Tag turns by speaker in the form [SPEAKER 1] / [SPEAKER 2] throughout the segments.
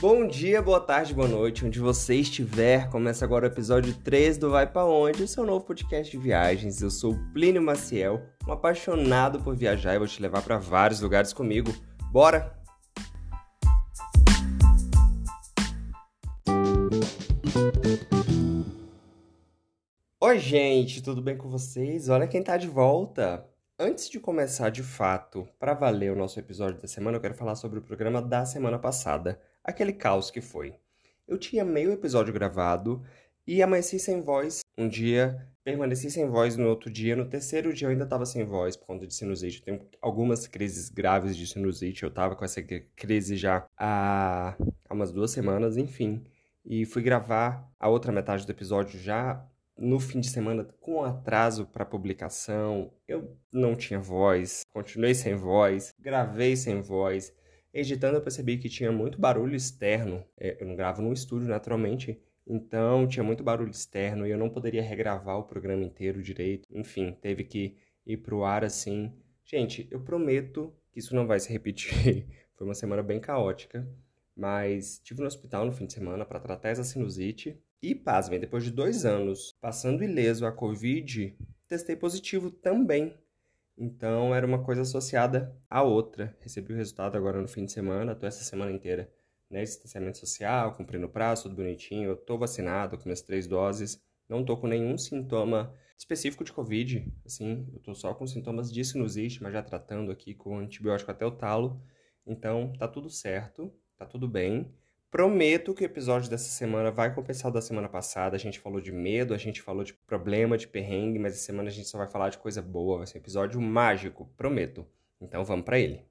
[SPEAKER 1] Bom dia, boa tarde, boa noite, onde você estiver. Começa agora o episódio 3 do Vai Pra Onde, o seu novo podcast de viagens. Eu sou Plínio Maciel, um apaixonado por viajar e vou te levar para vários lugares comigo. Bora! Oi, gente, tudo bem com vocês? Olha quem tá de volta! Antes de começar de fato, para valer o nosso episódio da semana, eu quero falar sobre o programa da semana passada, aquele caos que foi. Eu tinha meio episódio gravado e amanheci sem voz um dia, permaneci sem voz no outro dia, no terceiro dia eu ainda estava sem voz por conta de sinusite. Eu tenho algumas crises graves de sinusite, eu estava com essa crise já há, há umas duas semanas, enfim. E fui gravar a outra metade do episódio já no fim de semana com atraso para publicação. Eu não tinha voz, continuei sem voz, gravei sem voz. Editando eu percebi que tinha muito barulho externo. É, eu não gravo no estúdio naturalmente, então tinha muito barulho externo e eu não poderia regravar o programa inteiro direito. Enfim, teve que ir pro ar assim. Gente, eu prometo que isso não vai se repetir. Foi uma semana bem caótica, mas estive no hospital no fim de semana para tratar essa sinusite e, pasmem, depois de dois anos passando ileso a Covid, testei positivo também. Então, era uma coisa associada à outra. Recebi o resultado agora no fim de semana, tô essa semana inteira né, distanciamento social, cumprindo o prazo, tudo bonitinho. Eu tô vacinado com minhas três doses, não tô com nenhum sintoma específico de Covid, assim, eu tô só com sintomas de sinusite, mas já tratando aqui com antibiótico até o talo. Então, tá tudo certo, tá tudo bem. Prometo que o episódio dessa semana vai compensar o da semana passada. A gente falou de medo, a gente falou de problema, de perrengue, mas essa semana a gente só vai falar de coisa boa. Vai ser um episódio mágico, prometo. Então vamos para ele.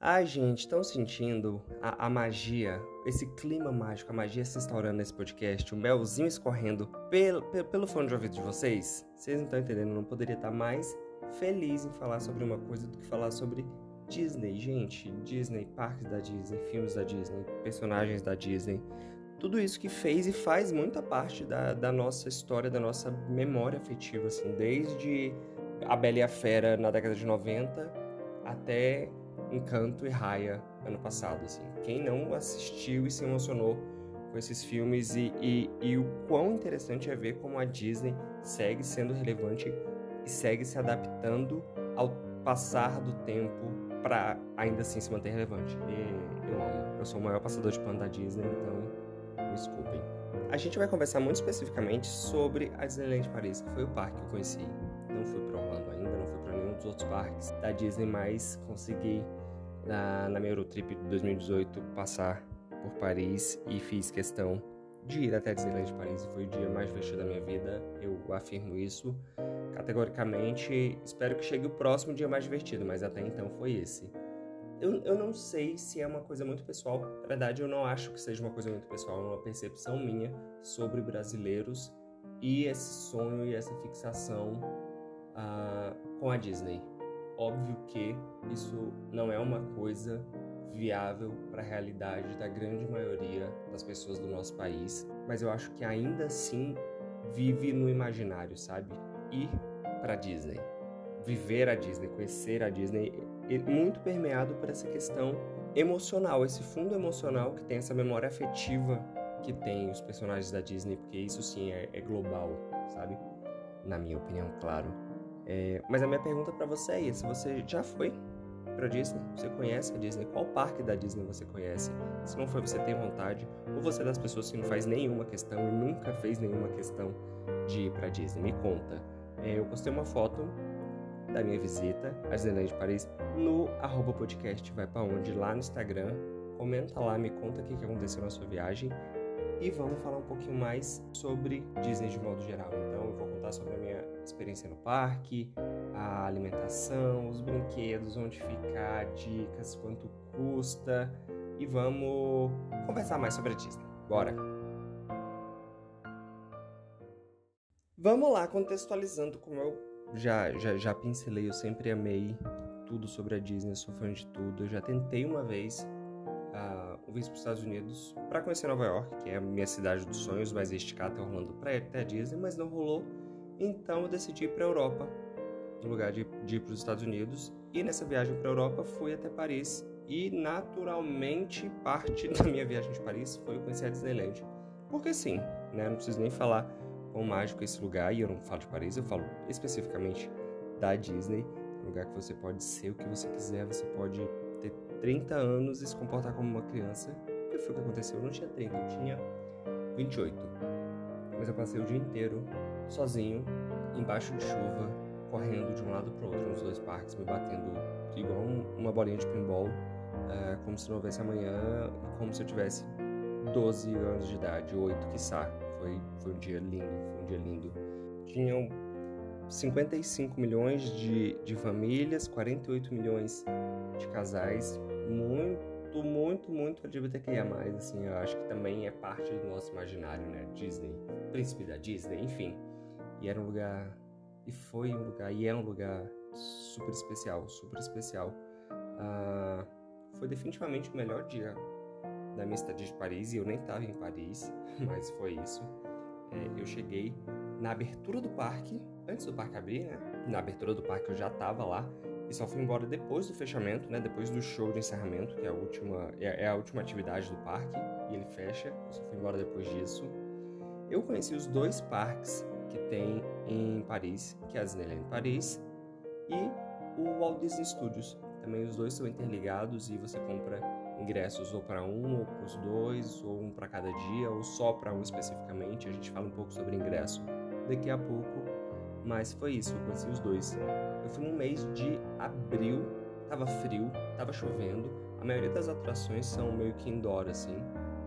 [SPEAKER 1] Ai, gente, estão sentindo a, a, magia, esse clima mágico, a magia se instaurando nesse podcast, o melzinho escorrendo pelo, pelo, pelo fone de ouvido de vocês? Vocês não estão entendendo, não poderia estar mais feliz em falar sobre uma coisa do que falar sobre Disney, gente, Disney, parques da Disney, filmes da Disney, personagens da Disney, tudo isso que fez e faz muita parte da, da nossa história, da nossa memória afetiva, assim, desde A Bela e a Fera na década de 90 até Encanto e Raya ano passado, assim. Quem não assistiu e se emocionou com esses filmes e, e, e o quão interessante é ver como a Disney segue sendo relevante e segue se adaptando ao passar do tempo para ainda assim se manter relevante. E eu amo. Eu sou o maior passador de pano da Disney, então me desculpem. A gente vai conversar muito especificamente sobre a Disneyland Paris, que foi o parque que eu conheci. Não fui para Orlando ainda, não fui para nenhum dos outros parques da Disney, mas consegui na, na minha Eurotrip de 2018 passar por Paris e fiz questão de ir até Disneyland Paris. Foi o dia mais divertido da minha vida, eu afirmo isso categoricamente. Espero que chegue o próximo dia mais divertido, mas até então foi esse. Eu, eu não sei se é uma coisa muito pessoal. Na verdade, eu não acho que seja uma coisa muito pessoal. É uma percepção minha sobre brasileiros e esse sonho e essa fixação uh, com a Disney. Óbvio que isso não é uma coisa viável para a realidade da grande maioria das pessoas do nosso país, mas eu acho que ainda assim vive no imaginário, sabe? Ir para Disney, viver a Disney, conhecer a Disney, muito permeado por essa questão emocional, esse fundo emocional que tem essa memória afetiva que tem os personagens da Disney, porque isso sim é, é global, sabe? Na minha opinião, claro. É, mas a minha pergunta para você é se você já foi para Disney? Você conhece a Disney? Qual parque da Disney você conhece? Se não foi, você tem vontade? Ou você é das pessoas que não faz nenhuma questão e nunca fez nenhuma questão de ir para Disney? Me conta. É, eu postei uma foto da minha visita à Disneyland Paris no arroba podcast vai para onde lá no Instagram. Comenta lá, me conta o que aconteceu na sua viagem e vamos falar um pouquinho mais sobre Disney de modo geral. Então eu vou sobre a minha experiência no parque, a alimentação, os brinquedos, onde ficar, dicas, quanto custa e vamos conversar mais sobre a Disney. Bora! Vamos lá, contextualizando como eu já, já, já pincelei, eu sempre amei tudo sobre a Disney, sou fã de tudo. Eu já tentei uma vez uh, vir para os Estados Unidos para conhecer Nova York, que é a minha cidade dos sonhos, mas esticar até Orlando ir até a Disney, mas não rolou. Então eu decidi ir para a Europa no lugar de, de ir para os Estados Unidos. E nessa viagem para a Europa fui até Paris e naturalmente parte da minha viagem de Paris foi conhecer a Disneyland. Porque sim, né? Não preciso nem falar quão mágico é esse lugar, e eu não falo de Paris, eu falo especificamente da Disney, um lugar que você pode ser o que você quiser, você pode ter 30 anos e se comportar como uma criança. O que foi que aconteceu? Eu não tinha 30, eu tinha 28. Mas eu passei o dia inteiro sozinho, embaixo de chuva, correndo de um lado para o outro nos dois parques, me batendo igual uma bolinha de pinball, é, como se não houvesse amanhã, como se eu tivesse 12 anos de idade, 8 quiçá. Foi, foi um dia lindo, foi um dia lindo. Tinham 55 milhões de, de famílias, 48 milhões de casais, muito, muito, muito LGBTQIA+, assim, eu acho que também é parte do nosso imaginário, né, Disney, príncipe da Disney, enfim. E era um lugar, e foi um lugar, e é um lugar super especial, super especial. Uh, foi definitivamente o melhor dia da minha estadia de Paris, e eu nem estava em Paris, mas foi isso. É, eu cheguei na abertura do parque, antes do parque abrir, né? Na abertura do parque eu já estava lá, e só fui embora depois do fechamento, né? Depois do show de encerramento, que é a última, é, é a última atividade do parque, e ele fecha, eu só fui embora depois disso. Eu conheci os dois parques que tem em Paris, que é a Disneyland Paris e o Walt Disney Studios. Também os dois são interligados e você compra ingressos ou para um ou para os dois, ou um para cada dia, ou só para um especificamente. A gente fala um pouco sobre ingresso daqui a pouco, mas foi isso, eu conheci os dois. Eu fui no mês de abril, tava frio, tava chovendo. A maioria das atrações são meio que indoor, assim,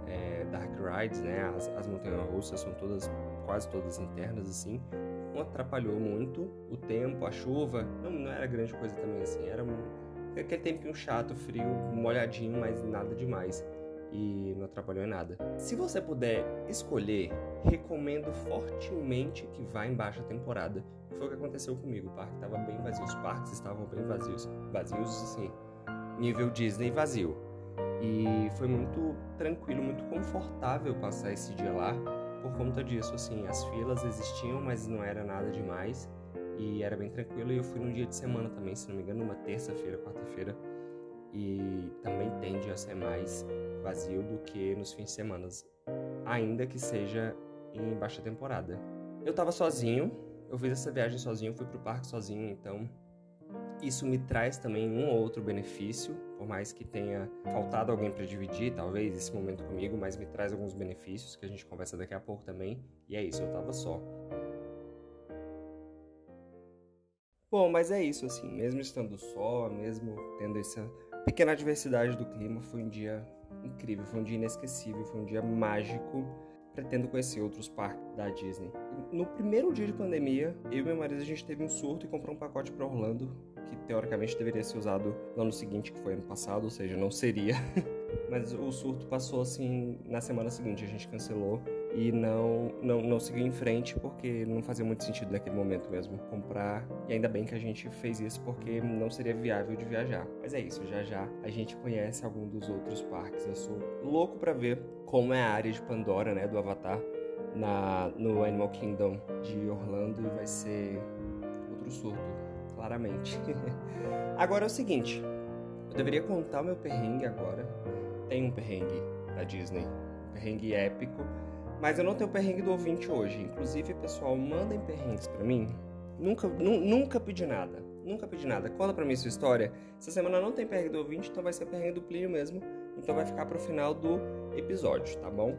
[SPEAKER 1] é, dark rides, né? As, as montanhas russas são todas, quase todas internas, assim não atrapalhou muito o tempo, a chuva, não, não era grande coisa também assim, era aquele tempinho chato, frio, molhadinho, mas nada demais e não atrapalhou em nada. Se você puder escolher, recomendo fortemente que vá em baixa temporada. Foi o que aconteceu comigo, o parque estava bem vazio, os parques estavam bem vazios, vazios assim, nível Disney vazio. E foi muito tranquilo, muito confortável passar esse dia lá por conta disso, assim, as filas existiam, mas não era nada demais e era bem tranquilo. E eu fui num dia de semana também, se não me engano, numa terça-feira, quarta-feira, e também tende a ser mais vazio do que nos fins de semana, ainda que seja em baixa temporada. Eu tava sozinho, eu fiz essa viagem sozinho, fui pro parque sozinho, então isso me traz também um ou outro benefício, por mais que tenha faltado alguém para dividir, talvez, esse momento comigo, mas me traz alguns benefícios que a gente conversa daqui a pouco também. E é isso, eu tava só. Bom, mas é isso, assim, mesmo estando só, mesmo tendo essa pequena diversidade do clima, foi um dia incrível, foi um dia inesquecível, foi um dia mágico. Pretendo conhecer outros parques da Disney. No primeiro dia de pandemia, eu e meu marido a gente teve um surto e comprou um pacote para Orlando que teoricamente deveria ser usado no ano seguinte, que foi ano passado, ou seja, não seria. Mas o surto passou assim na semana seguinte, a gente cancelou e não, não, não seguiu em frente porque não fazia muito sentido naquele momento mesmo comprar. E ainda bem que a gente fez isso porque não seria viável de viajar. Mas é isso, já já a gente conhece algum dos outros parques. Eu sou louco para ver como é a área de Pandora, né, do Avatar na no Animal Kingdom de Orlando e vai ser outro surto claramente. agora é o seguinte, eu deveria contar o meu perrengue agora. Tem um perrengue da Disney, um perrengue épico, mas eu não tenho perrengue do ouvinte hoje. Inclusive, pessoal, mandem perrengues para mim. Nunca, nu, nunca pedi nada. Nunca pedi nada. Conta pra mim sua história. Essa semana não tem perrengue do ouvinte, então vai ser perrengue do Plínio mesmo. Então vai ficar pro final do episódio, tá bom?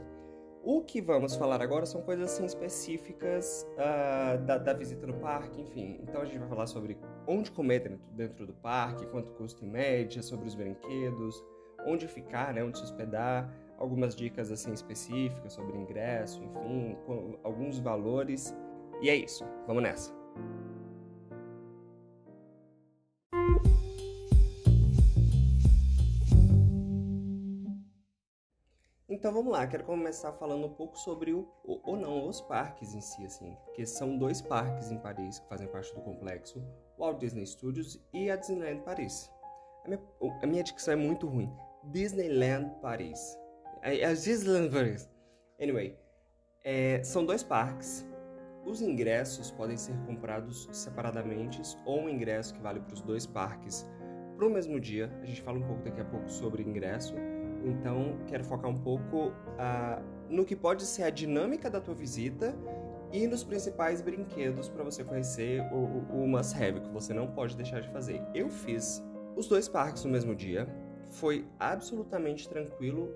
[SPEAKER 1] O que vamos falar agora são coisas assim específicas uh, da, da, visita no parque, enfim. Então a gente vai falar sobre onde comer dentro, dentro do parque, quanto custa em média, sobre os brinquedos, onde ficar, né, onde se hospedar, algumas dicas assim específicas sobre ingresso, enfim, alguns valores. E é isso. Vamos nessa. Então vamos lá, quero começar falando um pouco sobre o, ou não, os parques em si, assim, porque são dois parques em Paris que fazem parte do complexo, o Walt Disney Studios e a Disneyland Paris. A minha, a minha dicção é muito ruim. Disneyland Paris. É, é Disneyland Paris. Anyway, é, são dois parques os ingressos podem ser comprados separadamente ou um ingresso que vale para os dois parques para o mesmo dia. A gente fala um pouco daqui a pouco sobre ingresso. Então, quero focar um pouco uh, no que pode ser a dinâmica da tua visita e nos principais brinquedos para você conhecer o, o, o must have, que você não pode deixar de fazer. Eu fiz os dois parques no mesmo dia, foi absolutamente tranquilo,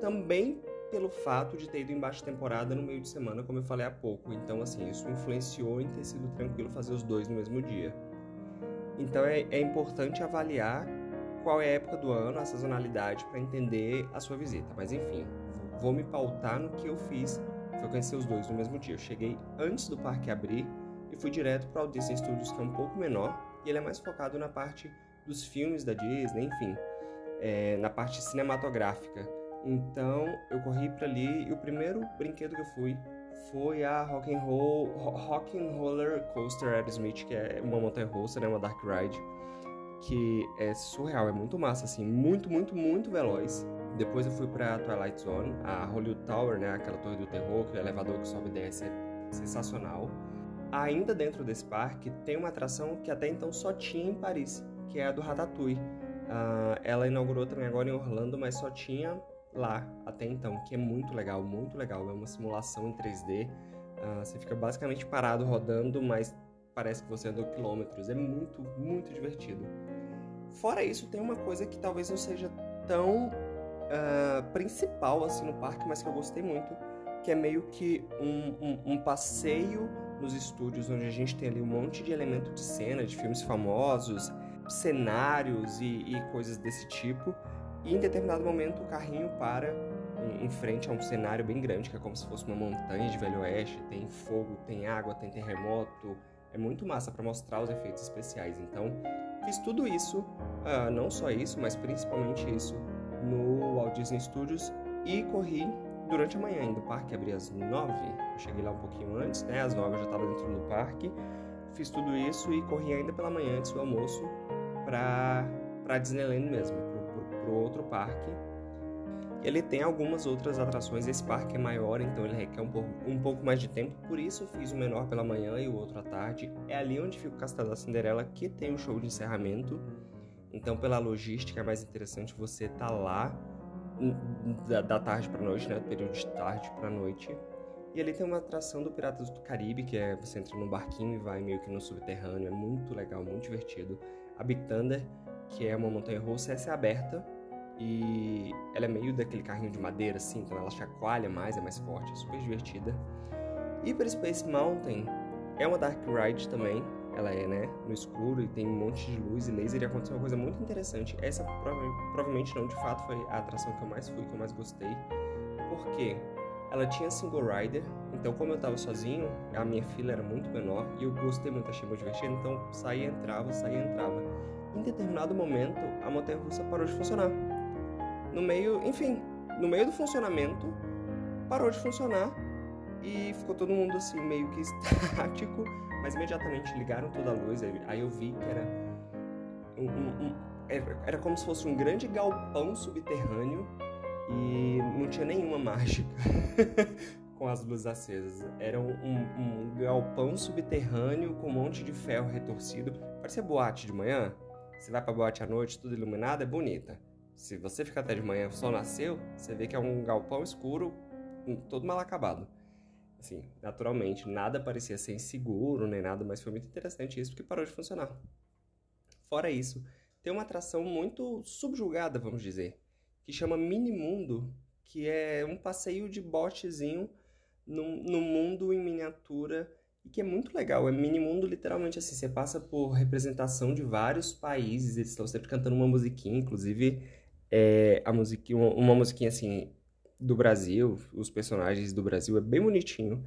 [SPEAKER 1] também pelo fato de ter ido em baixa temporada no meio de semana, como eu falei há pouco. Então, assim, isso influenciou em ter sido tranquilo fazer os dois no mesmo dia. Então, é, é importante avaliar qual é a época do ano, a sazonalidade, para entender a sua visita. Mas, enfim, vou me pautar no que eu fiz foi conhecer os dois no mesmo dia. Eu cheguei antes do parque abrir e fui direto para o Disney Studios, que é um pouco menor, e ele é mais focado na parte dos filmes da Disney, enfim, é, na parte cinematográfica. Então eu corri para ali e o primeiro brinquedo que eu fui foi a Rock and Roll Rock Roller Coaster Aerosmith, que é uma montanha russa, né, uma dark ride, que é surreal, é muito massa assim, muito, muito, muito veloz. Depois eu fui para Twilight Zone, a Hollywood Tower, né, aquela torre do terror, que o elevador que sobe e desce, é sensacional. Ainda dentro desse parque tem uma atração que até então só tinha em Paris, que é a do Ratatouille. Uh, ela inaugurou também agora em Orlando, mas só tinha lá até então, que é muito legal, muito legal. É uma simulação em 3D. Uh, ah, você fica basicamente parado rodando, mas parece que você andou quilômetros. É muito, muito divertido. Fora isso, tem uma coisa que talvez não seja tão uh, principal assim no parque, mas que eu gostei muito, que é meio que um, um, um, passeio nos estúdios, onde a gente tem ali um monte de elemento de cena, de filmes famosos, cenários e, e coisas desse tipo. E em determinado momento o carrinho para em, frente a um cenário bem grande, que é como se fosse uma montanha de Velho Oeste, tem fogo, tem água, tem terremoto. É muito massa para mostrar os efeitos especiais. Então, fiz tudo isso, uh, não só isso, mas principalmente isso no Walt Disney Studios e corri durante a manhã ainda. O parque abria às 9, eu cheguei lá um pouquinho antes, né? Às 9 eu já estava dentro do parque. Fiz tudo isso e corri ainda pela manhã antes do almoço para para Disneyland mesmo, para o outro parque. Ele tem algumas outras atrações, esse parque é maior, então ele requer um pouco, um pouco mais de tempo, por isso eu fiz o menor pela manhã e o outro à tarde. É ali onde fica o Castelo da Cinderela, que tem o show de encerramento. Então, pela logística, é mais interessante você estar tá lá da, da tarde para noite, né? Do período de tarde para noite. E ali tem uma atração do Piratas do Caribe, que é você entra num barquinho e vai meio que no subterrâneo. É muito legal, muito divertido. A Big Thunder, que é uma montanha russa, essa é aberta. E ela é meio daquele carrinho de madeira, assim, então ela chacoalha mais, é mais forte, é super divertida. Hyper Space Mountain é uma Dark Ride também, ela é, né, no escuro e tem um monte de luz e laser e aconteceu uma coisa muito interessante. Essa provavelmente não, de fato, foi a atração que eu mais fui, que eu mais gostei. Porque ela tinha single rider, então como eu tava sozinho, a minha fila era muito menor e eu gostei muito, achei muito divertido, então saía, entrava, saía, entrava. Em determinado momento, a montanha russa parou de funcionar. No meio, enfim, no meio do funcionamento, parou de funcionar e ficou todo mundo assim meio que estático mas imediatamente ligaram toda a luz, aí eu vi que era um, um, um, era como se fosse um grande galpão subterrâneo e não tinha nenhuma mágica com as luzes acesas. Era um, um, galpão subterrâneo com um monte de ferro retorcido. Parecia boate de manhã. Você vai pra boate à noite, tudo iluminado, é bonita. Se você ficar até de manhã, o sol nasceu, você vê que é um galpão escuro, todo mal acabado. Assim, naturalmente, nada parecia ser inseguro nem nada, mas foi muito interessante isso porque parou de funcionar. Fora isso, tem uma atração muito subjugada, vamos dizer, que chama Mini Mundo, que é um passeio de botezinho no, no mundo em miniatura e que é muito legal. É mini mundo literalmente assim, você passa por representação de vários países, eles estão sempre cantando uma musiquinha, inclusive é, a musiquinha, uma, musiquinha assim do Brasil, os personagens do Brasil, é bem bonitinho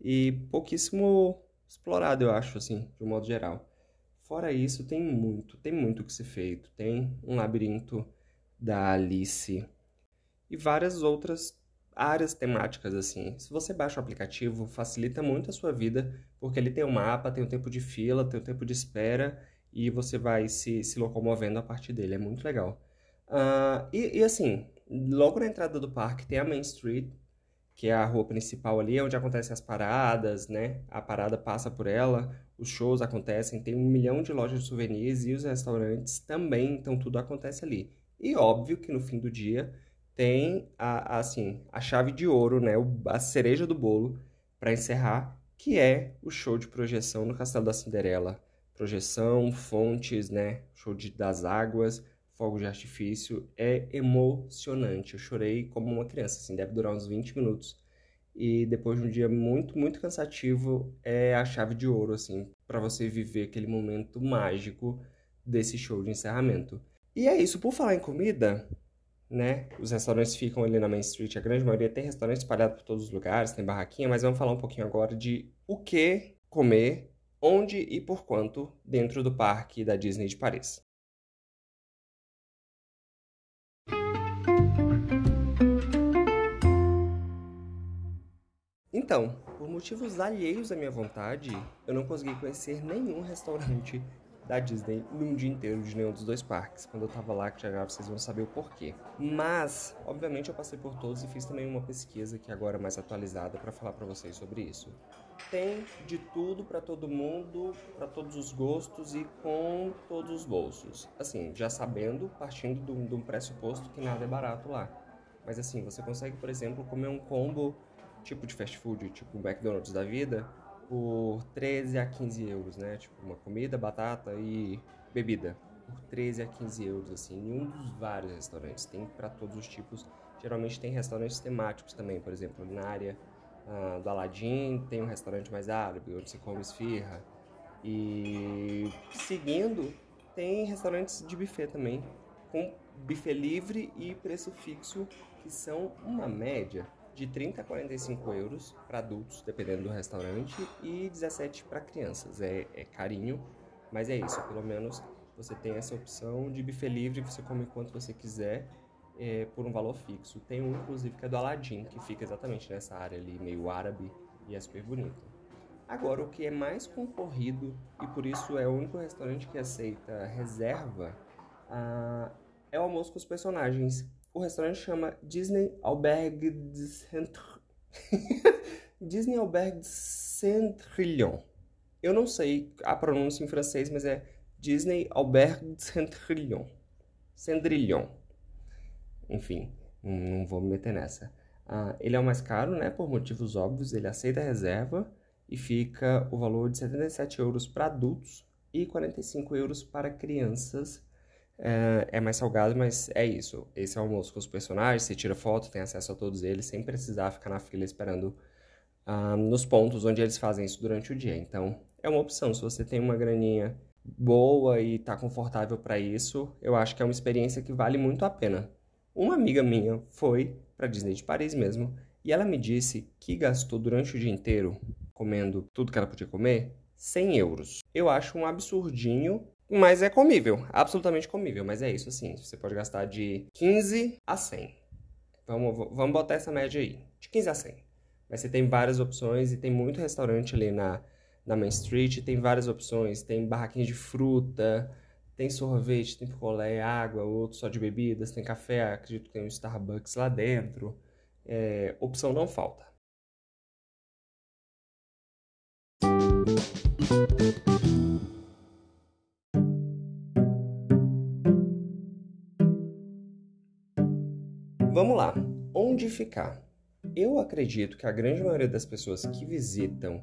[SPEAKER 1] e pouquíssimo explorado, eu acho, assim, de um modo geral. Fora isso, tem muito, tem muito que ser feito. Tem um labirinto da Alice e várias outras áreas temáticas, assim. Se você baixa o aplicativo, facilita muito a sua vida, porque ele tem um mapa, tem o um tempo de fila, tem o um tempo de espera e você vai se, se locomovendo a partir dele. É muito legal. Uh, e, e, assim, logo na entrada do parque tem a Main Street, que é a rua principal ali, onde acontecem as paradas, né? A parada passa por ela, os shows acontecem, tem um milhão de lojas de souvenirs e os restaurantes também, então tudo acontece ali. E óbvio que no fim do dia tem a, a assim, a chave de ouro, né? A cereja do bolo para encerrar, que é o show de projeção no Castelo da Cinderela. Projeção, fontes, né? Show de, das águas, fogo de artifício. É emocionante. Eu chorei como uma criança, assim, deve durar uns 20 minutos. E depois de um dia muito, muito cansativo, é a chave de ouro, assim, para você viver aquele momento mágico desse show de encerramento. E é isso, por falar em comida, né? Os restaurantes ficam ali na Main Street, a grande maioria tem restaurantes espalhados por todos os lugares, tem barraquinha, mas vamos falar um pouquinho agora de o que comer, onde e por quanto dentro do parque da Disney de Paris. Então, por motivos alheios à minha vontade, eu não consegui conhecer nenhum restaurante da Disney num dia inteiro de nenhum dos dois parques. Quando eu tava lá, que já vocês vão saber o porquê. Mas, obviamente, eu passei por todos e fiz também uma pesquisa que agora é mais atualizada para falar para vocês sobre isso. Tem de tudo para todo mundo, para todos os gostos e com todos os bolsos. Assim, já sabendo, partindo de um pressuposto que nada é barato lá. Mas assim, você consegue, por exemplo, comer um combo tipo de fast food, tipo McDonald's da vida, por 13 a 15 euros, né? Tipo, uma comida, batata e bebida. Por 13 a 15 euros, assim, em um dos vários restaurantes. Tem para todos os tipos. Geralmente tem restaurantes temáticos também, por exemplo, na área uh, do Aladdin tem um restaurante mais árabe, onde se come esfirra. E seguindo, tem restaurantes de buffet também, com buffet livre e preço fixo, que são uma média de 30 a 45 euros para adultos, dependendo do restaurante, e 17 para crianças. É, é carinho, mas é isso. Pelo menos você tem essa opção de buffet livre, você come quanto você quiser é, por um valor fixo. Tem um, inclusive, que é do Aladdin, que fica exatamente nessa área ali, meio árabe, e é super bonito. Agora, o que é mais concorrido, e por isso é o único restaurante que aceita reserva, ah, é o almoço com os personagens, o restaurante chama Disney Albergue de Centre... Disney Albergue de Centrillon. Eu não sei a pronúncia em francês, mas é Disney Albergue de Centrillon. Enfim, não vou me meter nessa. Uh, ele é o mais caro, né? Por motivos óbvios. Ele aceita reserva e fica o valor de 77 euros para adultos e 45 euros para crianças é, é mais salgado, mas é isso. Esse é o almoço com os personagens, você tira foto, tem acesso a todos eles, sem precisar ficar na fila esperando uh, nos pontos onde eles fazem isso durante o dia. Então, é uma opção. Se você tem uma graninha boa e está confortável para isso, eu acho que é uma experiência que vale muito a pena. Uma amiga minha foi para Disney de Paris mesmo, e ela me disse que gastou durante o dia inteiro comendo tudo que ela podia comer 100 euros. Eu acho um absurdinho mas é comível, absolutamente comível. Mas é isso, assim, você pode gastar de 15 a 100. Vamos, vamos botar essa média aí, de 15 a 100. Mas você tem várias opções e tem muito restaurante ali na, na Main Street, tem várias opções. Tem barraquinhas de fruta, tem sorvete, tem picolé, água, outro só de bebidas, tem café, acredito que tem um Starbucks lá dentro. É, opção não falta. Vamos lá, onde ficar? Eu acredito que a grande maioria das pessoas que visitam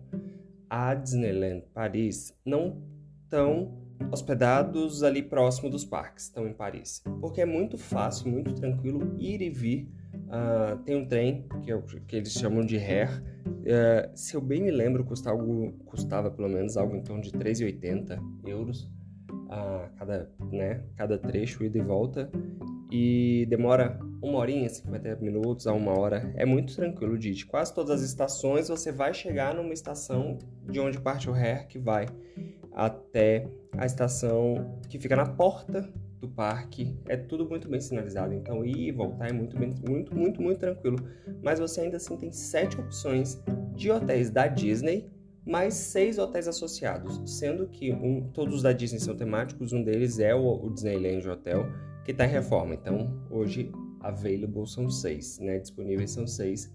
[SPEAKER 1] a Disneyland Paris não estão hospedados ali próximo dos parques, estão em Paris. Porque é muito fácil, muito tranquilo ir e vir. Uh, tem um trem que, que, eles chamam de RER. Uh, se eu bem me lembro, custa algo, custava pelo menos algo em torno de 3,80 euros a cada, né, cada trecho, ida e volta e demora uma horinha, 50 minutos a uma hora. É muito tranquilo de ir. De quase todas as estações você vai chegar numa estação de onde parte o RER que vai até a estação que fica na porta do parque. É tudo muito bem sinalizado, então ir e voltar é muito, muito, muito, muito tranquilo. Mas você ainda assim tem sete opções de hotéis da Disney mais seis hotéis associados, sendo que um, todos da Disney são temáticos, um deles é o, o Disneyland Hotel, que está em reforma. Então, hoje, available são seis, né? Disponíveis são seis.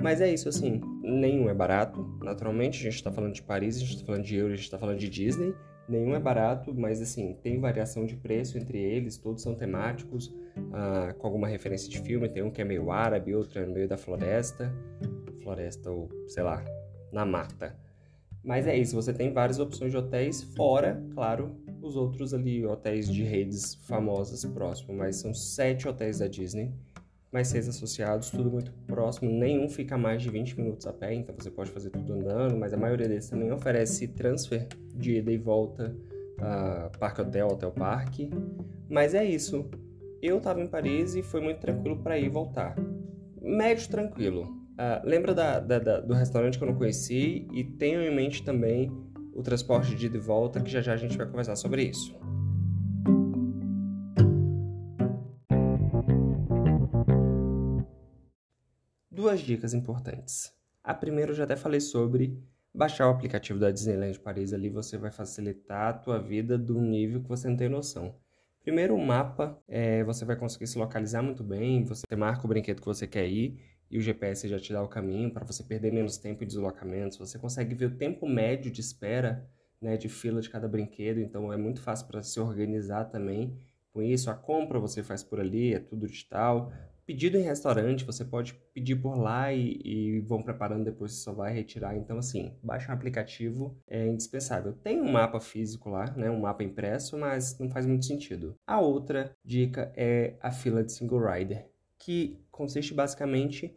[SPEAKER 1] Mas é isso, assim, nenhum é barato, naturalmente. A gente está falando de Paris, a gente está falando de euro, a gente está falando de Disney. Nenhum é barato, mas assim, tem variação de preço entre eles, todos são temáticos, uh, com alguma referência de filme. Tem um que é meio árabe, outro é no meio da floresta, floresta ou sei lá, na mata. Mas é isso, você tem várias opções de hotéis, fora, claro, os outros ali, hotéis de redes famosas próximo. Mas são sete hotéis da Disney mais seis associados, tudo muito próximo, nenhum fica mais de 20 minutos a pé, então você pode fazer tudo andando, mas a maioria deles também oferece transfer de ida e volta, uh, parque hotel, hotel parque. Mas é isso. Eu estava em Paris e foi muito tranquilo para ir e voltar. Médio tranquilo. Uh, lembra da, da, da, do restaurante que eu não conheci e tenho em mente também o transporte de ida e volta, que já já a gente vai conversar sobre isso. duas dicas importantes. A primeira eu já até falei sobre baixar o aplicativo da Disneyland Paris ali, você vai facilitar a tua vida do nível que você não tem noção. Primeiro, o mapa, é, você vai conseguir se localizar muito bem, você marca o brinquedo que você quer ir e o GPS já te dá o caminho para você perder menos tempo em deslocamentos. Você consegue ver o tempo médio de espera, né, de fila de cada brinquedo, então é muito fácil para se organizar também com isso. A compra você faz por ali, é tudo digital. Pedido em restaurante, você pode pedir por lá e, e vão preparando depois você só vai retirar. Então, assim, baixa um aplicativo é indispensável. Tem um mapa físico lá, né? Um mapa impresso, mas não faz muito sentido. A outra dica é a fila de single rider, que consiste basicamente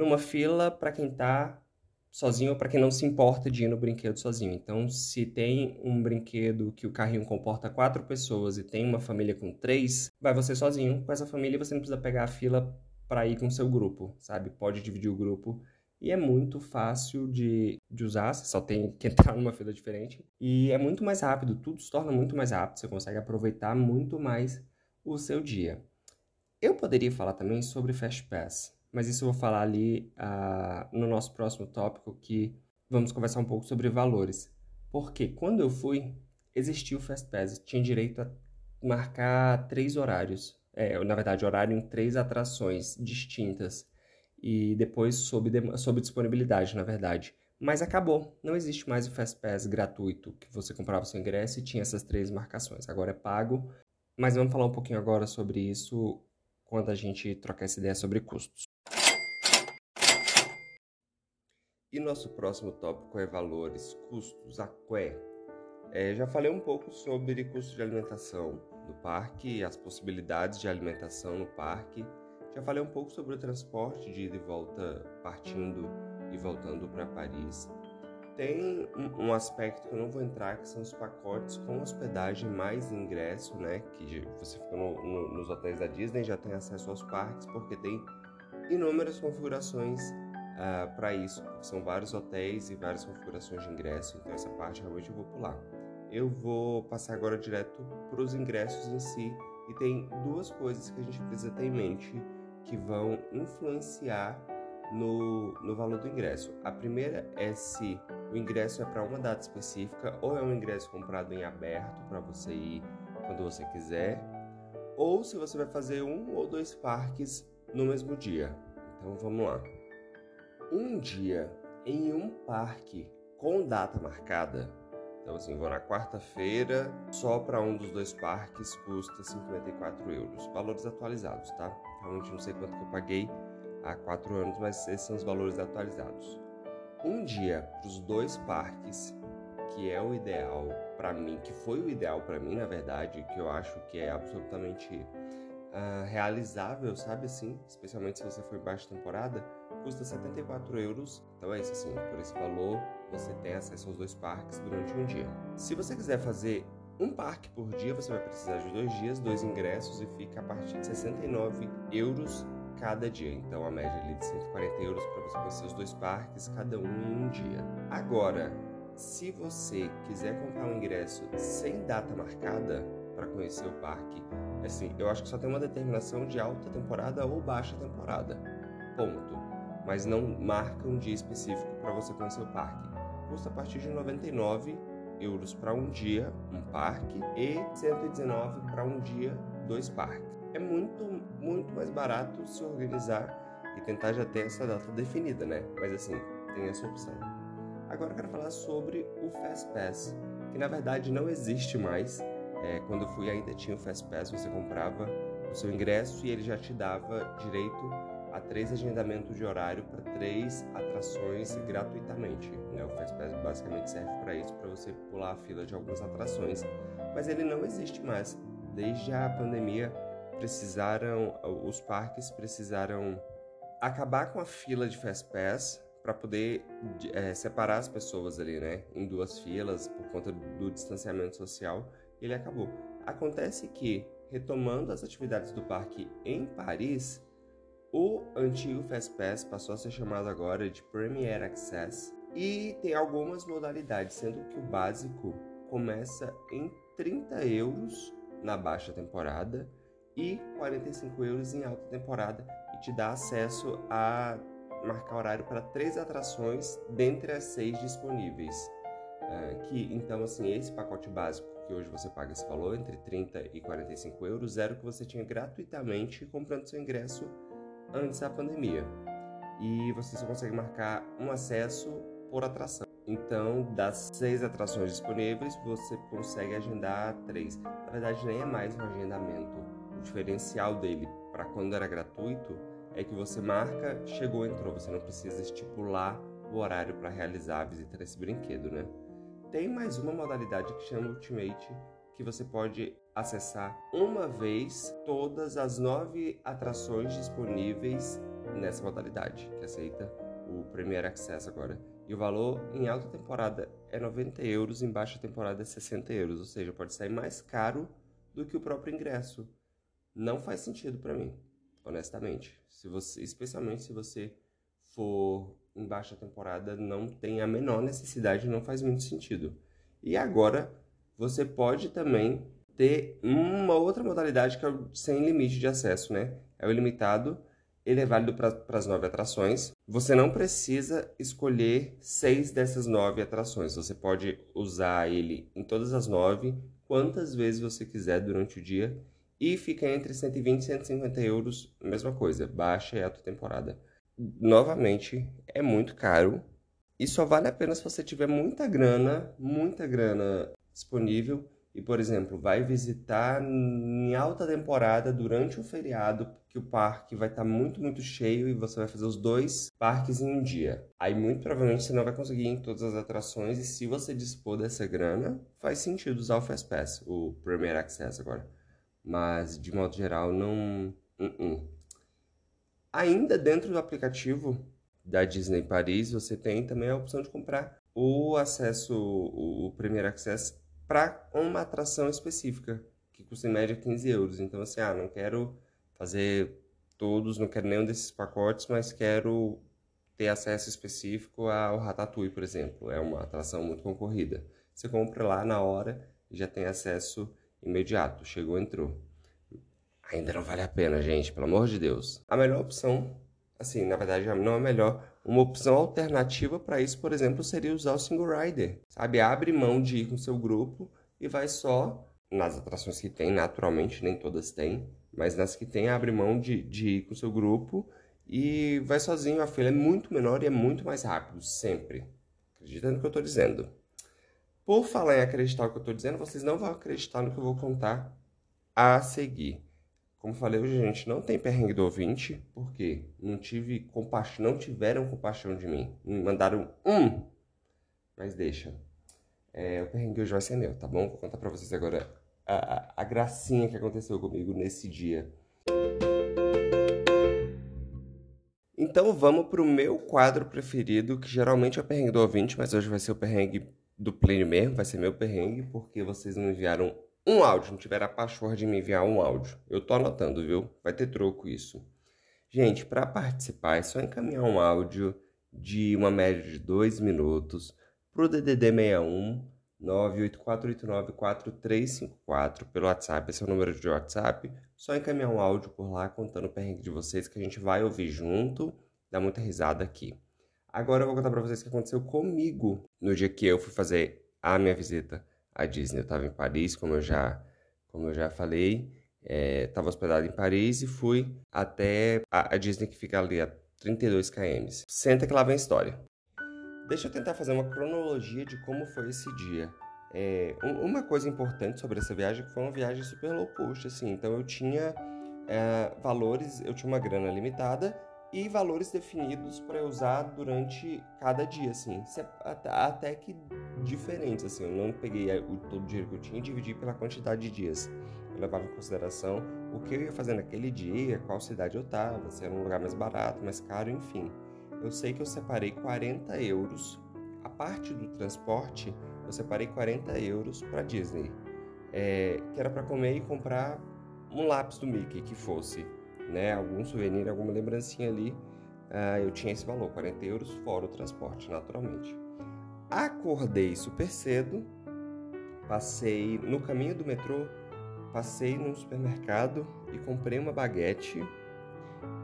[SPEAKER 1] numa fila para quem está sozinho ou para quem não se importa de ir no brinquedo sozinho. Então, se tem um brinquedo que o carrinho comporta quatro pessoas e tem uma família com três, vai você sozinho com essa família e você não precisa pegar a fila para ir com seu grupo, sabe? Pode dividir o grupo. E é muito fácil de, de usar, você só tem que entrar numa fila diferente. E é muito mais rápido, tudo se torna muito mais rápido, você consegue aproveitar muito mais o seu dia. Eu poderia falar também sobre Fast Pass mas isso eu vou falar ali uh, no nosso próximo tópico, que vamos conversar um pouco sobre valores. Porque quando eu fui, existia o Fast Pass, tinha direito a marcar três horários. É, na verdade, horário em três atrações distintas. E depois sob, sob disponibilidade, na verdade. Mas acabou. Não existe mais o Fast Pass gratuito, que você comprava seu ingresso e tinha essas três marcações. Agora é pago. Mas vamos falar um pouquinho agora sobre isso quando a gente trocar essa ideia sobre custos. E nosso próximo tópico é valores, custos, aqué. É, já falei um pouco sobre custo de alimentação no parque, as possibilidades de alimentação no parque. Já falei um pouco sobre o transporte de ida e volta, partindo e voltando para Paris. Tem um, um, aspecto que eu não vou entrar, que são os pacotes com hospedagem mais ingresso, né? Que você fica no, no, nos hotéis da Disney, já tem acesso aos parques, porque tem inúmeras configurações uh, ah, para isso, são vários hotéis e várias configurações de ingresso, então essa parte realmente eu vou pular. Eu vou passar agora direto para os ingressos em si e tem duas coisas que a gente precisa ter em mente que vão influenciar no, no valor do ingresso. A primeira é se o ingresso é para uma data específica ou é um ingresso comprado em aberto para você ir quando você quiser, ou se você vai fazer um ou dois parques no mesmo dia. Então vamos lá um dia em um parque com data marcada, então assim, vou na quarta-feira, só para um dos dois parques custa 54 euros. Valores atualizados, tá? Realmente não sei quanto que eu paguei há quatro anos, mas esses são os valores atualizados. Um dia para os dois parques, que é o ideal para mim, que foi o ideal para mim, na verdade, que eu acho que é absolutamente uh, realizável, sabe assim? Especialmente se você for em baixa temporada, custa 74 euros. Então é isso assim, por esse valor você tem acesso aos dois parques durante um dia. Se você quiser fazer um parque por dia, você vai precisar de dois dias, dois ingressos e fica a partir de 69 euros cada dia. Então a média ali de 140 euros para você conhecer os dois parques, cada um em um dia. Agora, se você quiser comprar um ingresso sem data marcada para conhecer o parque, assim, eu acho que só tem uma determinação de alta temporada ou baixa temporada. Ponto mas não marca um dia específico para você conhecer o parque. Custa a partir de 99 euros para um dia, um parque, e 119 para um dia, dois parques. É muito, muito mais barato se organizar e tentar já ter essa data definida, né? Mas assim, tem essa opção. Agora eu quero falar sobre o Fast Pass, que na verdade não existe mais. É, quando eu fui ainda tinha o Fast Pass, você comprava o seu ingresso e ele já te dava direito a três agendamentos de horário para três atrações gratuitamente. Né? O Fastpass basicamente serve para isso, para você pular a fila de algumas atrações, mas ele não existe mais. Desde a pandemia, precisaram, os parques precisaram acabar com a fila de Fastpass para poder é, separar as pessoas ali, né, em duas filas por conta do distanciamento social. Ele acabou. Acontece que retomando as atividades do parque em Paris, o antigo Fastpass passou a ser chamado agora de Premier Access e tem algumas modalidades, sendo que o básico começa em 30 euros na baixa temporada e 45 euros em alta temporada e te dá acesso a marcar horário para três atrações dentre as seis disponíveis. Uh, que então assim esse pacote básico que hoje você paga esse valor entre 30 e 45 euros era o que você tinha gratuitamente comprando seu ingresso antes da pandemia. E você só consegue marcar um acesso por atração. Então, das seis atrações disponíveis, você consegue agendar três. Na verdade, nem é mais um agendamento. O diferencial dele para quando era gratuito é que você marca, chegou, entrou. Você não precisa estipular o horário para realizar a visita nesse brinquedo, né? Tem mais uma modalidade que chama Ultimate, que você pode acessar uma vez todas as nove atrações disponíveis nessa modalidade, que aceita o Premier Access agora. E o valor em alta temporada é 90 euros, em baixa temporada é 60 euros, ou seja, pode sair mais caro do que o próprio ingresso. Não faz sentido para mim, honestamente. Se você, especialmente se você for em baixa temporada, não tem a menor necessidade, não faz muito sentido. E agora você pode também ter uma outra modalidade que é o sem limite de acesso, né? É o ilimitado, ele é válido para as nove atrações. Você não precisa escolher seis dessas nove atrações. Você pode usar ele em todas as nove, quantas vezes você quiser durante o dia. E fica entre 120 e 150 euros, mesma coisa, baixa e alta temporada. Novamente, é muito caro. E só vale a pena se você tiver muita grana, muita grana disponível e, por exemplo, vai visitar em alta temporada durante o feriado, que o parque vai estar tá muito, muito cheio e você vai fazer os dois parques em um dia. Aí, muito provavelmente, você não vai conseguir ir em todas as atrações e se você dispor dessa grana, faz sentido usar o Fastpass, o Premier Access agora. Mas, de modo geral, não... Uh -uh. Ainda dentro do aplicativo da Disney Paris, você tem também a opção de comprar o acesso, o Premier Access para uma atração específica, que custa em média 15 euros. Então, assim, ah, não quero fazer todos, não quero nenhum desses pacotes, mas quero ter acesso específico ao Ratatouille, por exemplo. É uma atração muito concorrida. Você compra lá na hora e já tem acesso imediato. Chegou, entrou. Ainda não vale a pena, gente, pelo amor de Deus. A melhor opção, assim, na verdade, não é melhor, uma opção alternativa para isso, por exemplo, seria usar o single rider, sabe? Abre mão de ir com seu grupo e vai só nas atrações que tem, naturalmente, nem todas têm, mas nas que tem, abre mão de, de ir com seu grupo e vai sozinho. A fila é muito menor e é muito mais rápido, sempre. Acredita no que eu estou dizendo. Por falar em acreditar no que eu estou dizendo, vocês não vão acreditar no que eu vou contar a seguir. Como falei hoje, gente, não tem perrengue do ouvinte, porque não tive compaixão, não tiveram compaixão de mim. Me mandaram um, mas deixa. É, o perrengue hoje vai ser meu, tá bom? Vou contar pra vocês agora a, a, a gracinha que aconteceu comigo nesse dia. Então vamos pro meu quadro preferido, que geralmente é o perrengue do ouvinte, mas hoje vai ser o perrengue do Plínio mesmo, vai ser meu perrengue, porque vocês não enviaram um áudio, não tiver a pachorra de me enviar um áudio. Eu tô anotando, viu? Vai ter troco isso. Gente, para participar é só encaminhar um áudio de uma média de dois minutos pro DDD 61 984894354 pelo WhatsApp. Esse é o número de WhatsApp. Só encaminhar um áudio por lá contando o perrengue de vocês que a gente vai ouvir junto. Dá muita risada aqui. Agora eu vou contar para vocês o que aconteceu comigo no dia que eu fui fazer a minha visita a Disney. Eu estava em Paris, como eu já, como eu já falei, estava é, hospedado em Paris e fui até a, a, Disney que fica ali a 32 km. Senta que lá vem a história. Deixa eu tentar fazer uma cronologia de como foi esse dia. É, uma coisa importante sobre essa viagem é que foi uma viagem super low cost, assim. Então eu tinha é, valores, eu tinha uma grana limitada e valores definidos para usar durante cada dia, assim. Até que diferentes, assim. Eu não peguei o, todo o dinheiro que eu tinha e dividi pela quantidade de dias. Eu levava em consideração o que eu ia fazer naquele dia, qual cidade eu estava, se era um lugar mais barato, mais caro, enfim eu sei que eu separei 40 euros. A parte do transporte, eu separei 40 euros para Disney. É, que era para comer e comprar um lápis do Mickey que fosse, né? Algum souvenir, alguma lembrancinha ali. Uh, eu tinha esse valor, 40 euros fora o transporte, naturalmente. Acordei super cedo, passei no caminho do metrô, passei num supermercado e comprei uma baguete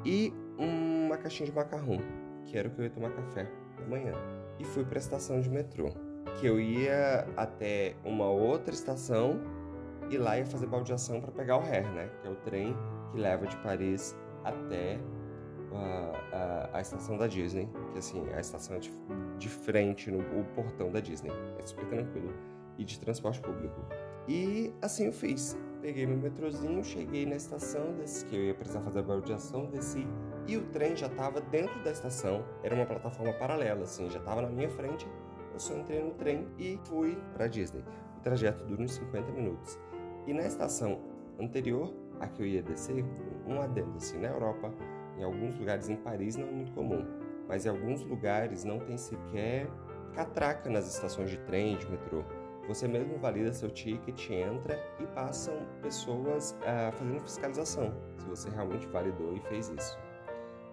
[SPEAKER 1] e uma caixinha de macarrão que era o que eu ia tomar café da manhã. E fui para a estação de metrô, que eu ia até uma outra estação e lá ia fazer baldeação para pegar o RER, né? Que é o trem que leva de Paris até a, a, a, estação da Disney, que assim, a estação é de, de frente no o portão da Disney. É super tranquilo. E de transporte público. E assim eu fiz. Peguei meu metrozinho, cheguei na estação, desci, que eu ia precisar fazer a baldeação, desci e o trem já estava dentro da estação. Era uma plataforma paralela, assim, já estava na minha frente. Eu só entrei no trem e fui para Disney. O trajeto dura uns 50 minutos. E na estação anterior a que eu ia descer, um adendo assim, na Europa, em alguns lugares em Paris não é muito comum, mas em alguns lugares não tem sequer catraca nas estações de trem, de metrô. Você mesmo valida seu ticket, entra e passam pessoas uh, fazendo fiscalização, se você realmente validou e fez isso.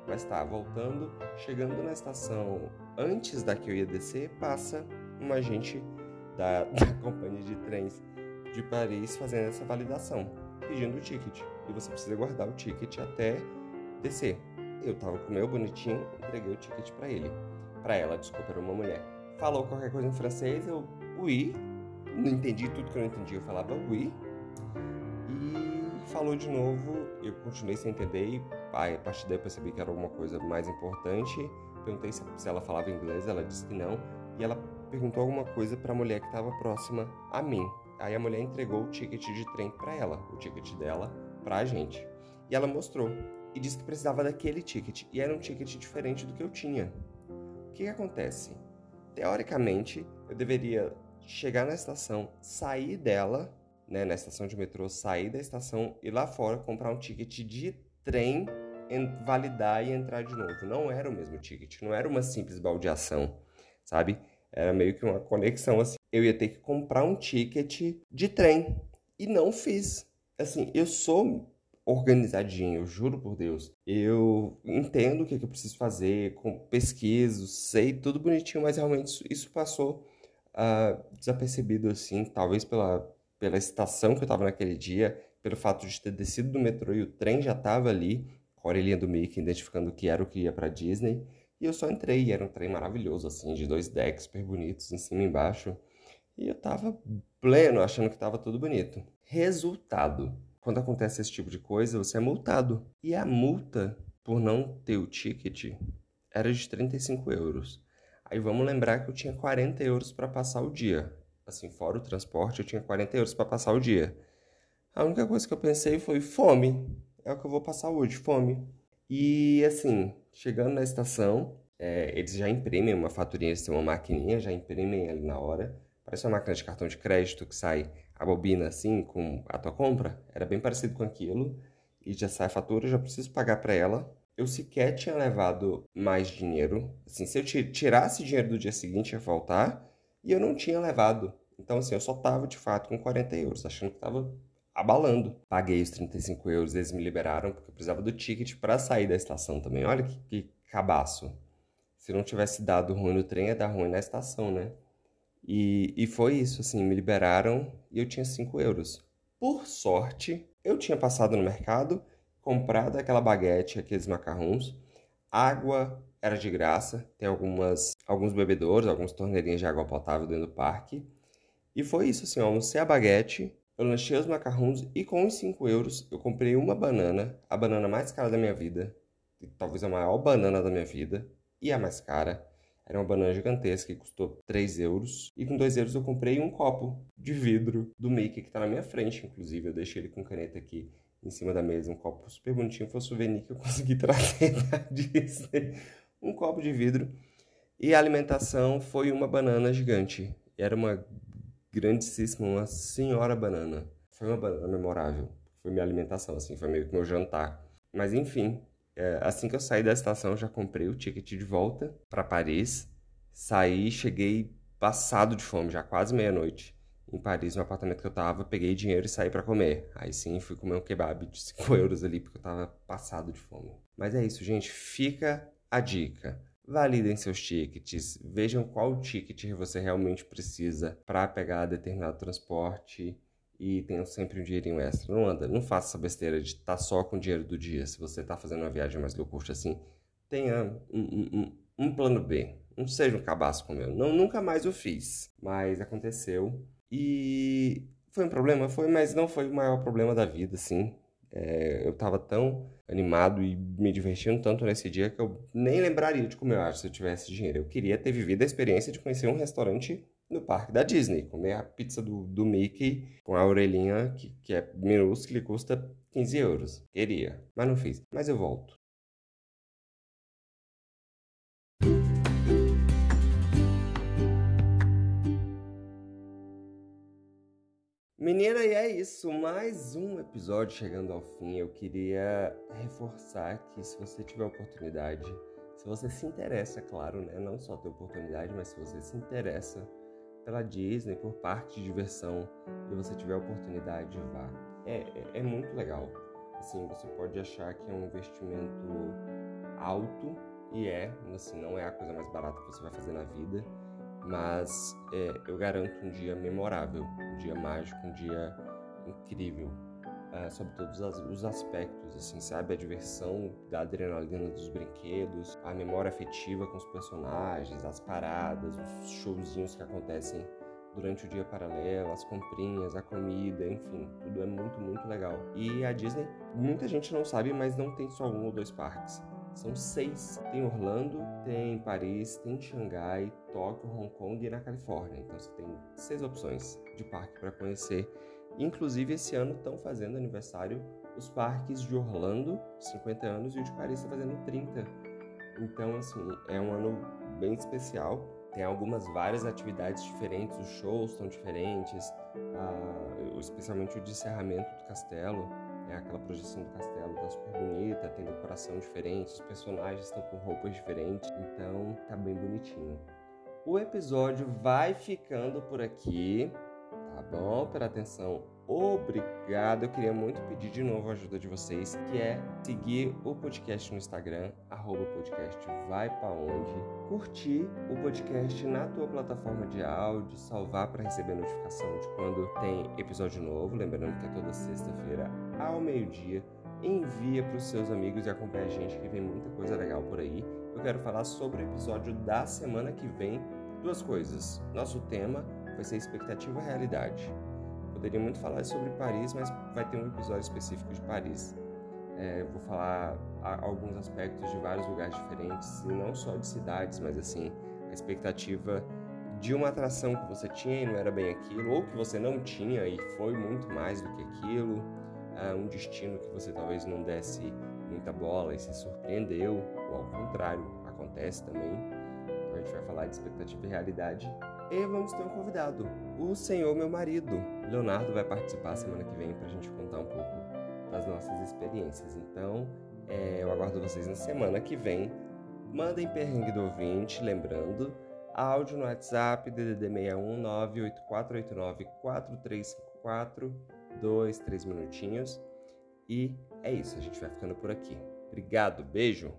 [SPEAKER 1] Mas tá, voltando, chegando na estação antes da que eu ia descer, passa um agente da, da companhia de trens de Paris fazendo essa validação, pedindo o ticket. E você precisa guardar o ticket até descer. Eu tava com o meu bonitinho, entreguei o ticket para ele. Para ela, desculpa, era uma mulher. Falou qualquer coisa em francês, eu, oui, não entendi tudo que eu não entendi, eu falava oui. E falou de novo, eu continuei sem entender e a partir daí eu percebi que era alguma coisa mais importante. Perguntei se, se ela falava inglês, ela disse que não. E ela perguntou alguma coisa para a mulher que estava próxima a mim. Aí a mulher entregou o ticket de trem para ela, o ticket dela para a gente. E ela mostrou e disse que precisava daquele ticket e era um ticket diferente do que eu tinha. O que, que acontece? Teoricamente, eu deveria chegar na estação, sair dela, né, na estação de metrô, sair da estação e lá fora comprar um ticket de trem, validar e entrar de novo. Não era o mesmo ticket, não era uma simples baldeação, sabe? Era meio que uma conexão assim. Eu ia ter que comprar um ticket de trem e não fiz. Assim, eu sou organizadinho, eu juro por Deus. Eu entendo o que, é que eu preciso fazer, pesquiso, sei tudo bonitinho, mas realmente isso passou uh, desapercebido, assim, talvez pela, pela estação que eu estava naquele dia, pelo fato de ter descido do metrô e o trem já estava ali, com a orelhinha do Mickey, identificando que era o que ia para Disney. E eu só entrei, era um trem maravilhoso, assim, de dois decks super bonitos, em cima e embaixo. E eu tava pleno, achando que tava tudo bonito. Resultado: quando acontece esse tipo de coisa, você é multado. E a multa por não ter o ticket era de 35 euros. Aí vamos lembrar que eu tinha 40 euros para passar o dia. Assim, fora o transporte, eu tinha 40 euros para passar o dia. A única coisa que eu pensei foi fome. É o que eu vou passar hoje, fome. E assim, chegando na estação, é, eles já imprimem uma faturinha, eles têm uma maquininha, já imprimem ali na hora. Parece uma máquina de cartão de crédito que sai a bobina assim com a tua compra. Era bem parecido com aquilo. E já sai a fatura, já preciso pagar para ela eu sequer tinha levado mais dinheiro. Assim, se eu tirasse dinheiro do dia seguinte ia faltar, e eu não tinha levado. Então, assim, eu só tava de fato com 40 euros, achando que tava abalando. Paguei os 35 euros, eles me liberaram, porque eu precisava do ticket para sair da estação também. Olha que, que cabaço. Se não tivesse dado ruim no trem, ia dar ruim na estação, né? E, e foi isso, assim, me liberaram e eu tinha 5 euros. Por sorte, eu tinha passado no mercado comprado aquela baguete, aqueles macarrons. Água era de graça, tem algumas, alguns bebedouros, algumas torneirinhas de água potável dentro do parque. E foi isso, assim, eu almocei a baguete, eu lanchei os macarrons e com os 5 euros eu comprei uma banana, a banana mais cara da minha vida. talvez a maior banana da minha vida e a mais cara. Era uma banana gigantesca que custou 3 euros. E com 2 euros eu comprei um copo de vidro do Mickey que está na minha frente, inclusive. Eu deixei ele com caneta aqui em cima da mesa. Um copo super bonitinho. Foi o souvenir que eu consegui trazer da Disney. Um copo de vidro. E a alimentação foi uma banana gigante. Era uma grandíssima, uma senhora banana. Foi uma banana memorável. Foi minha alimentação, assim. Foi meio que meu jantar. Mas enfim, é, assim que eu saí da estação, já comprei o ticket de volta para Paris. Saí, cheguei passado de fome, já quase meia-noite. Em Paris, no apartamento que eu tava, peguei dinheiro e saí para comer. Aí sim, fui comer um kebab de 5 euros ali, porque eu tava passado de fome. Mas é isso, gente. Fica a dica. Validem seus tickets, vejam qual ticket você realmente precisa para pegar determinado transporte e tenham sempre um dinheirinho extra. Não anda, não faça essa besteira de estar tá só com o dinheiro do dia. Se você está fazendo uma viagem mais low cost assim, tenha um, um, um, plano B. Não seja um cabaço com o meu. Não, nunca mais o fiz, mas aconteceu. E foi um problema? Foi, mas não foi o maior problema da vida, assim. É, eu estava tão animado e me divertindo tanto nesse dia que eu nem lembraria de comer, eu acho, se eu tivesse dinheiro. Eu queria ter vivido a experiência de conhecer um restaurante no parque da Disney, comer a pizza do, do Mickey com a orelhinha, que, que é minúscula e custa 15 euros. Queria, mas não fiz. Mas eu volto. Menina, e é isso. Mais um episódio chegando ao fim. Eu queria reforçar que se você tiver oportunidade, se você se interessa, claro, né? Não só ter oportunidade, mas se você se interessa pela Disney, por parte de diversão, e você tiver a oportunidade, vá. É, é, é muito legal. Assim, você pode achar que é um investimento alto, e é, assim, não é a coisa mais barata que você vai fazer na vida, mas é, eu garanto um dia memorável, um dia mágico, um dia incrível é, sobre todos os aspectos, assim, sabe? A diversão da adrenalina dos brinquedos, a memória afetiva com os personagens, as paradas, os showzinhos que acontecem durante o dia paralelo, as comprinhas, a comida, enfim, tudo é muito, muito legal. E a Disney, muita gente não sabe, mas não tem só um ou dois parques. São seis. Tem Orlando, tem Paris, tem Xangai, Tóquio, Hong Kong e na Califórnia. Então você tem seis opções de parque para conhecer Inclusive, esse ano estão fazendo aniversário os parques de Orlando, 50 anos, e o de Paris está fazendo 30. Então, assim, é um ano bem especial. Tem algumas várias atividades diferentes, os shows estão diferentes, uh, especialmente o de encerramento do castelo, né? aquela projeção do castelo está super bonita, tem decoração diferente, os personagens estão com roupas diferentes, então tá bem bonitinho. O episódio vai ficando por aqui tá bom? Pela atenção, obrigado. Eu queria muito pedir de novo a ajuda de vocês, que é seguir o podcast no Instagram, arroba podcast vai pra onde, curtir o podcast na tua plataforma de áudio, salvar para receber notificação de quando tem episódio novo, lembrando que é toda sexta-feira ao meio-dia. Envia para os seus amigos e acompanha a gente que vem muita coisa legal por aí. Eu quero falar sobre o episódio da semana que vem. Duas coisas. Nosso tema vai ser expectativa e realidade. Poderia muito falar sobre Paris, mas vai ter um episódio específico de Paris. É, vou falar alguns aspectos de vários lugares diferentes, e não só de cidades, mas assim, a expectativa de uma atração que você tinha e não era bem aquilo, ou que você não tinha e foi muito mais do que aquilo, é, um destino que você talvez não desse muita bola e se surpreendeu, ou ao contrário, acontece também. Então a gente vai falar de expectativa e realidade e vamos ter um convidado, o senhor meu marido. Leonardo vai participar semana que vem para a gente contar um pouco das nossas experiências. Então, é, eu aguardo vocês na semana que vem. Mandem perrengue do ouvinte, lembrando, áudio no WhatsApp, DDD 61 98489 4354, dois, três minutinhos. E é isso, a gente vai ficando por aqui. Obrigado, beijo!